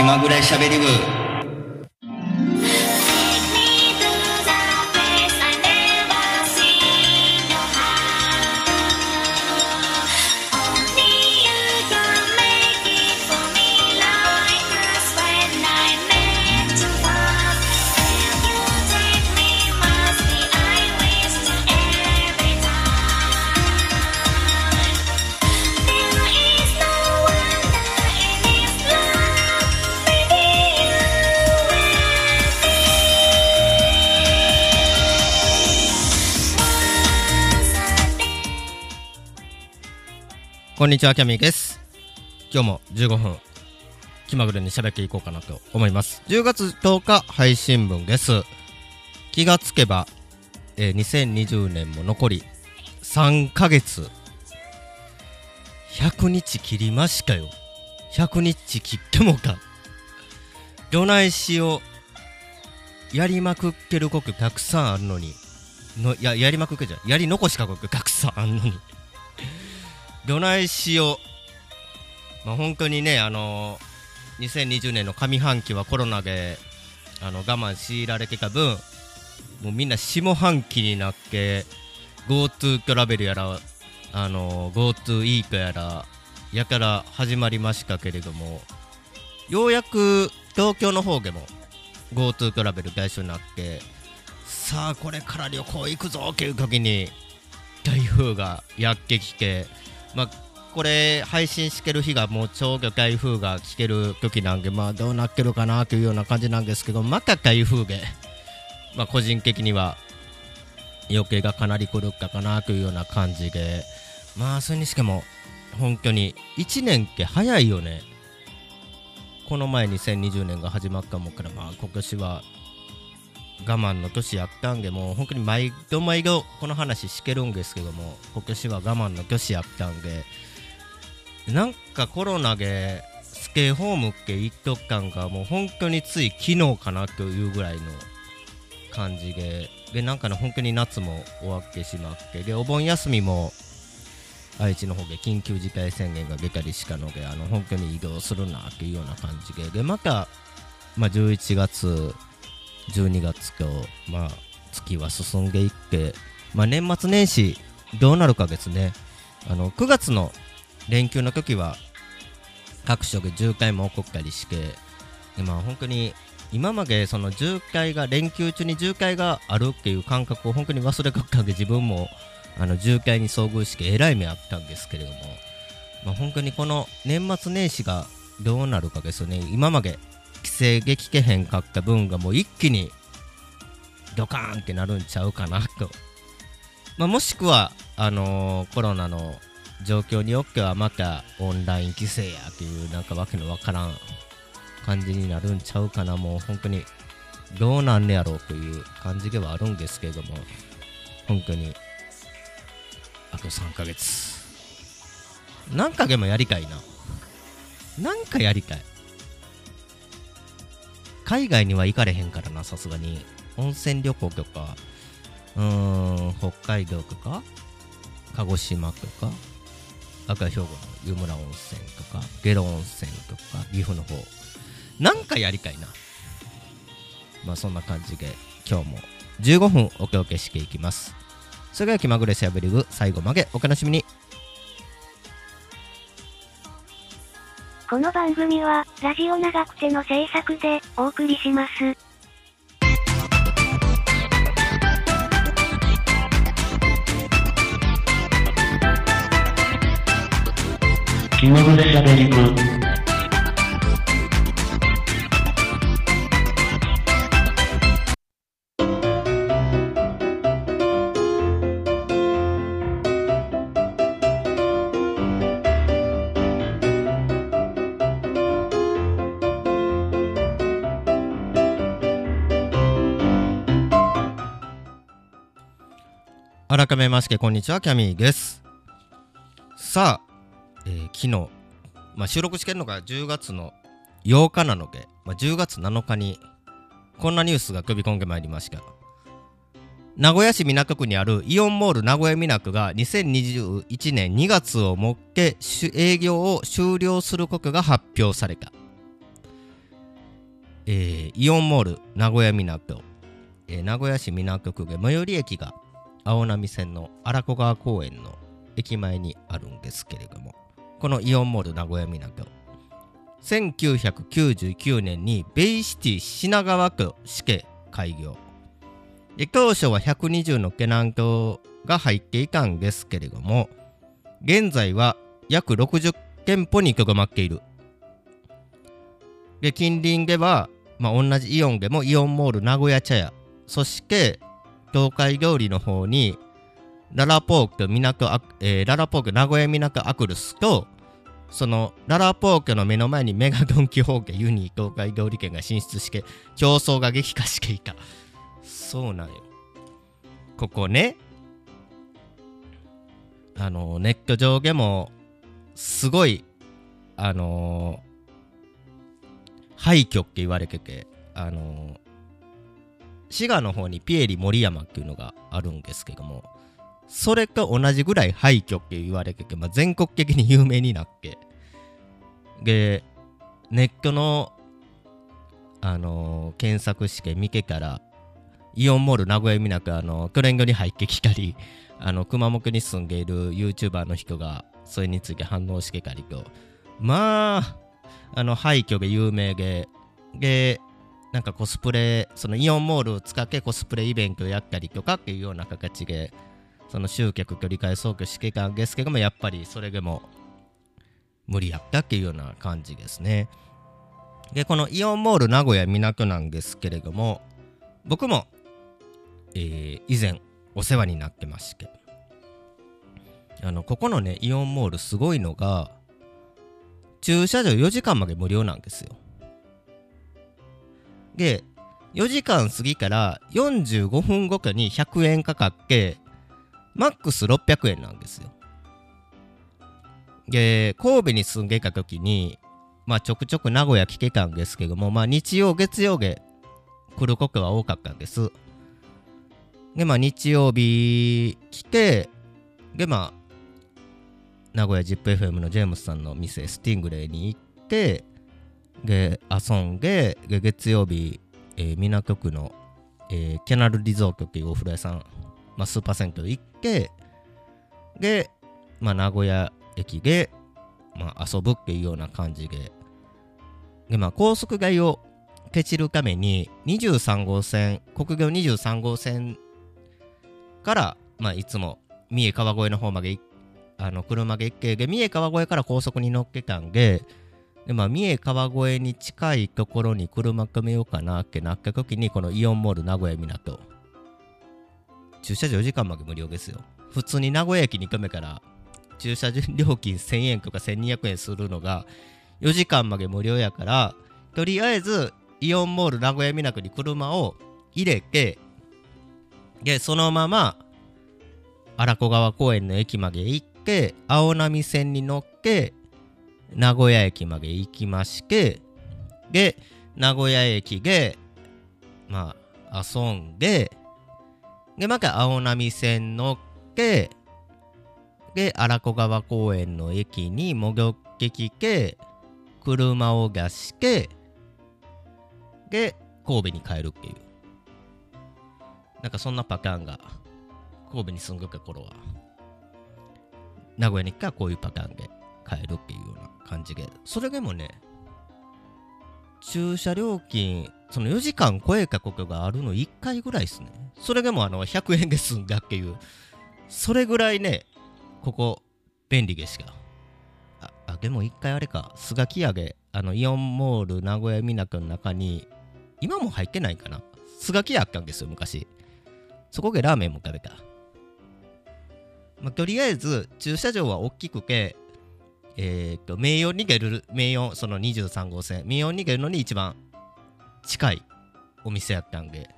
気まぐれしゃべり部。こんにちは、キャミーです。今日も15分、気まぐれに喋っていこうかなと思います。10月10日配信分です。気がつけば、えー2020年も残り3ヶ月。100日切りましたよ。100日切ってもか。どないしよう。やりまくってることたくさんあるのに。のややりまくってじゃんやり残しかことたくさんあるのに。どないしよう。まあ、本当にね、あのー2020年の上半期はコロナであの我慢強いられてた分、もうみんな下半期になって、GoTo トラベルやら、あの GoTo イートやら、やから始まりましたけれども、ようやく東京の方でも GoTo トラベル対象になって、さあこれから旅行行くぞっていう時に、台風がやってきて、まあ、これ配信してる日がもうちょうど台風が来てる時なんで、まあ、どうなってるかなというような感じなんですけど、また台風で、まあ、個人的には余計がかなり来るかかなというような感じで、まあ、それにしても、本当に1年って早いよね。この前2020年が始まったもんから、まあ、今年は我慢の年やったんで、もう本当に毎度毎度この話してるんですけども、今年は我慢の年やったんで、なんかコロナでステイホームって言っとったんが、もう本当につい昨日かなというぐらいの感じで、で、なんかね、本当に夏も終わってしまって、で、お盆休みも愛知の方で緊急事態宣言が出たりしたので、あの本当に移動するなっていうような感じで、で、また、まあ、11月、12月と、まあ、月は進んでいって、まあ、年末年始どうなるかですね。あの9月の連休の時は各所で渋滞も起こったりしてでまあ本当に今までその渋滞が連休中に渋滞があるっていう感覚を本当に忘れかったんで自分もあの渋滞に遭遇してえらい目あったんですけれども、まあ、本当にこの年末年始がどうなるかですよね。今まで規制できけへんかった分がもう一気にドカーンってなるんちゃうかなと、まあ、もしくはあのーコロナの状況によってはまたオンライン規制やっていうなんかわけのわからん感じになるんちゃうかなもう本当にどうなんねやろうという感じではあるんですけども本当にあと3ヶ月。なんかでもやりたいな。なんかやりたい。海外には行かれへんからなさすがに。温泉旅行とかうーん北海道とか鹿児島とか赤兵庫の湯村温泉とか下呂温泉とか岐阜の方。なんかやりたいな。まあそんな感じで今日も。15分おけおけしていきます。それでは気まぐれしゃべり部最後までお楽しみに。この番組は、ラジオ長くての制作で、お送りします。気まぐれしゃべりく改めましてこんにちはキャミーです。さあ、えー昨日、まあ、収録してるのが10月の8日なので、まあ、10月7日にこんなニュースが飛び込んでまいりました。名古屋市港区にあるイオンモール名古屋港が2021年2月をもって営業を終了することが発表された。えーイオンモール名古屋港、えー名古屋市港区で最寄り駅が青波線の荒子川公園の駅前にあるんですけれどもこのイオンモール名古屋港。1999年にベイシティ品川区市警開業。で当初は120のケナン橋が入っていたんですけれども現在は約60店舗にとどまっている。で近隣では、まあ、同じイオンでもイオンモール名古屋茶屋そして東海通りの方にララポーク港ア、えーララポーク名古屋港アクルスとそのララポークの目の前にメガドンキホーケユニー東海通り圏が進出して競争が激化していた。そうなんよ。ここねあのネット上でもすごいあの廃墟って言われててあの滋賀の方にピエリ森山っていうのがあるんですけどもそれと同じぐらい廃墟って言われてて、まあ、全国的に有名になってでネットのあの検索して見てからイオンモール名古屋港あのクレンゴに入ってきたりあの熊本に住んでいる YouTuber の人がそれについて反応してたりと。まああの廃墟で有名ででなんかコスプレそのイオンモールを使ってコスプレイベントをやったりとかっていうような形でその集客と理解総挙してたんですけどもやっぱりそれでも無理やったっていうような感じですね。でこのイオンモール名古屋港なんですけれども僕も、えー以前お世話になってまして。あのここのねイオンモールすごいのが駐車場4時間まで無料なんですよ。で4時間過ぎから45分後かに100円かかってマックス600円なんですよ。で神戸に住んでた時にまあちょくちょく名古屋来てたんですけどもまあ日曜月曜で来ることは多かったんです。でまあ日曜日来てでまあ名古屋 ZIPFM のジェームスさんの店スティングレイに行ってで遊んでで月曜日、えー港区の、えーキャナルリゾートっていうお風呂屋さん、まあ、スーパー銭湯行ってで、まあ、名古屋駅で、まあ、遊ぶっていうような感じで。で、まあ、高速街をケチるために23号線国道23号線から、まあ、いつも三重川越の方まであの車で行ってで三重川越から高速に乗っけたんでで、まあ、三重川越に近いところに車止めようかなってなった時にこのイオンモール名古屋港。駐車場4時間まで無料ですよ。普通に名古屋駅に止めから駐車場料金1000円とか1200円するのが4時間まで無料やからとりあえずイオンモール名古屋港に車を入れてでそのまま荒子川公園の駅まで行って青波線に乗って名古屋駅まで行きましてで名古屋駅でまあ遊んででまた青波線乗ってで荒子川公園の駅に戻ってきて車を出してで神戸に帰るっていう。なんかそんなパターンが神戸に住んでた頃は。名古屋に行ったらこういうパターンで。帰るっていうような感じで。それでもね駐車料金その4時間超えたことがあるの1回ぐらいですね。それでもあの100円で済んだっていう。それぐらいねここ便利でした。ああでも1回あれか。スガキ屋であのイオンモール名古屋港の中に今も入ってないかな。スガキ屋あったんですよ昔。そこでラーメンも食べた。まあ、とりあえず駐車場は大きくて、えー、と名誉に出る名誉その23号線。名誉に出るのに一番近いお店やったんで。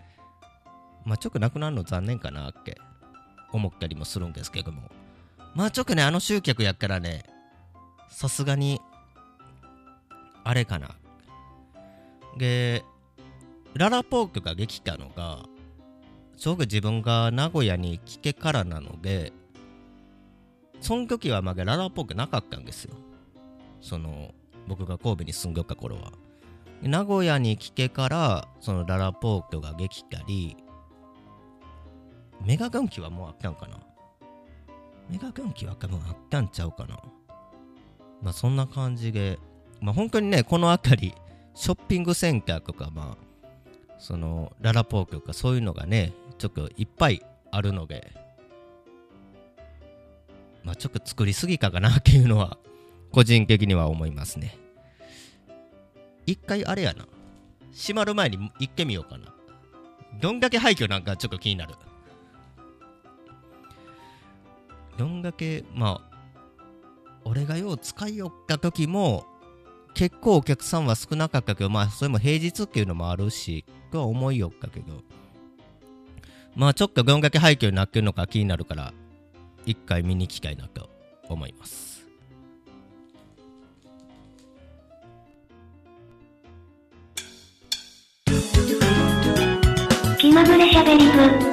まあちょっとなくなるの残念かなって。思ったりもするんですけども。まあちょっとねあの集客やったらねさすがにあれかな。でララポークができたのがちょうど自分が名古屋に来てからなのでその時はまだララポークなかったんですよ。その僕が神戸に住んでた頃は。名古屋に来てからそのララポートができたりメガ元気はもうあったんかな。メガ元気は多分あったんちゃうかな。まあそんな感じで。まあ本当にねこの辺りショッピングセンターとかまあそのララポートとかそういうのがねちょっといっぱいあるので。まあちょっと作りすぎかかなっていうのは 個人的には思いますね。一回あれやな。閉まる前に行ってみようかな。どんだけ廃墟なんかちょっと気になる。どんだけまあ俺がよう使いよった時も結構お客さんは少なかったけどまあそれも平日っていうのもあるしとは思いよったけどまあちょっとどんだけ廃墟になってるのか気になるから一回見に行きたいなと思います気まぐれしゃべり部。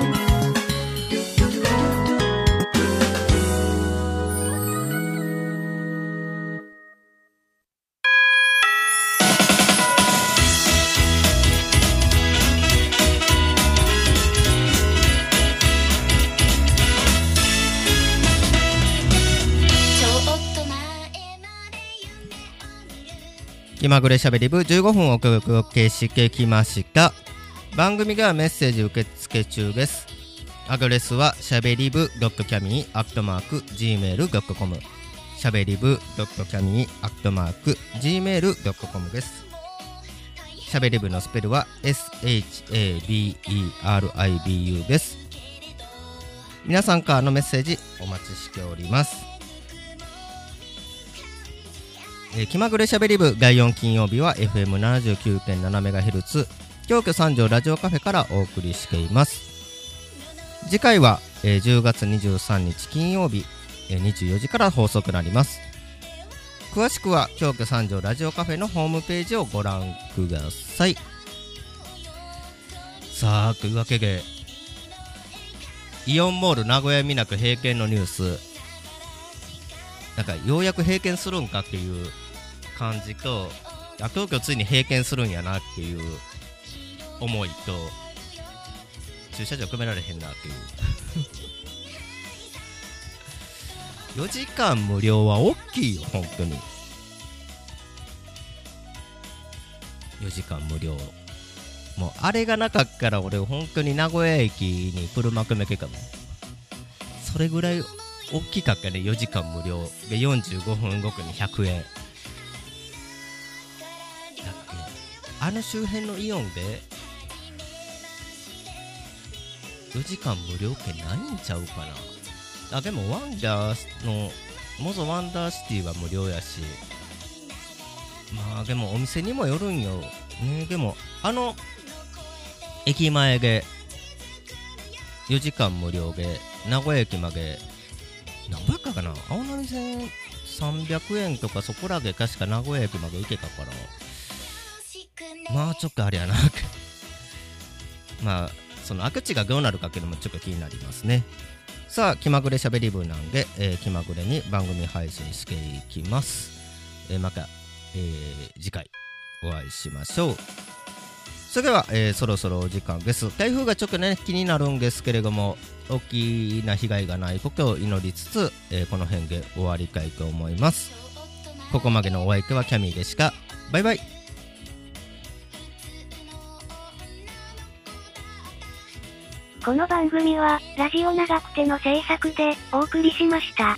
まぐれしゃべり部15分お届けしてきました。番組ではメッセージ受付中です。アドレスはしゃべり部 .cami アットマーク gmail.com しゃべり部 .cami アットマーク gmail.com です。しゃべり部のスペルは SHABERIBU です。皆さんからのメッセージお待ちしております。えー気まぐれしゃべり部第4金曜日は FM79.7MHz 京都三条ラジオカフェからお送りしています。次回は、えー10月23日金曜日、えー24時から放送となります。詳しくは京都三条ラジオカフェのホームページをご覧ください。さあというわけでイオンモール名古屋みなく閉店のニュース。なんかようやく閉店するんかっていう感じとあ東京ついに閉店するんやなっていう思いと駐車場組められへんなっていう。4時間無料は大きいよ本当に。4時間無料。もうあれがなかったら俺本当に名古屋駅に車組めけかも。それぐらい大きかったね。4時間無料。で45分後に100円。だっけあの周辺のイオンで4時間無料ってないんちゃうかな。あでもワンダーの元ワンダーシティは無料やし。まあでもお店にもよるんよ。ねでもあの駅前で4時間無料で名古屋駅まで何倍かかな青波線300円とかそこらで確か名古屋駅まで行けたから。まあちょっとあれやな。まあその悪地がどうなるかっていうのもちょっと気になりますね。さあ気まぐれしゃべり部なんで、えー気まぐれに番組配信していきます、えーまた、えー次回お会いしましょう。それでは、えーそろそろお時間です。台風がちょっとね気になるんですけれども大きな被害がないことを祈りつつ、えーこの辺で終わりたいと思います。ここまでのお相手はキャミーでした。バイバイ。この番組は、ラジオ長くての制作でお送りしました。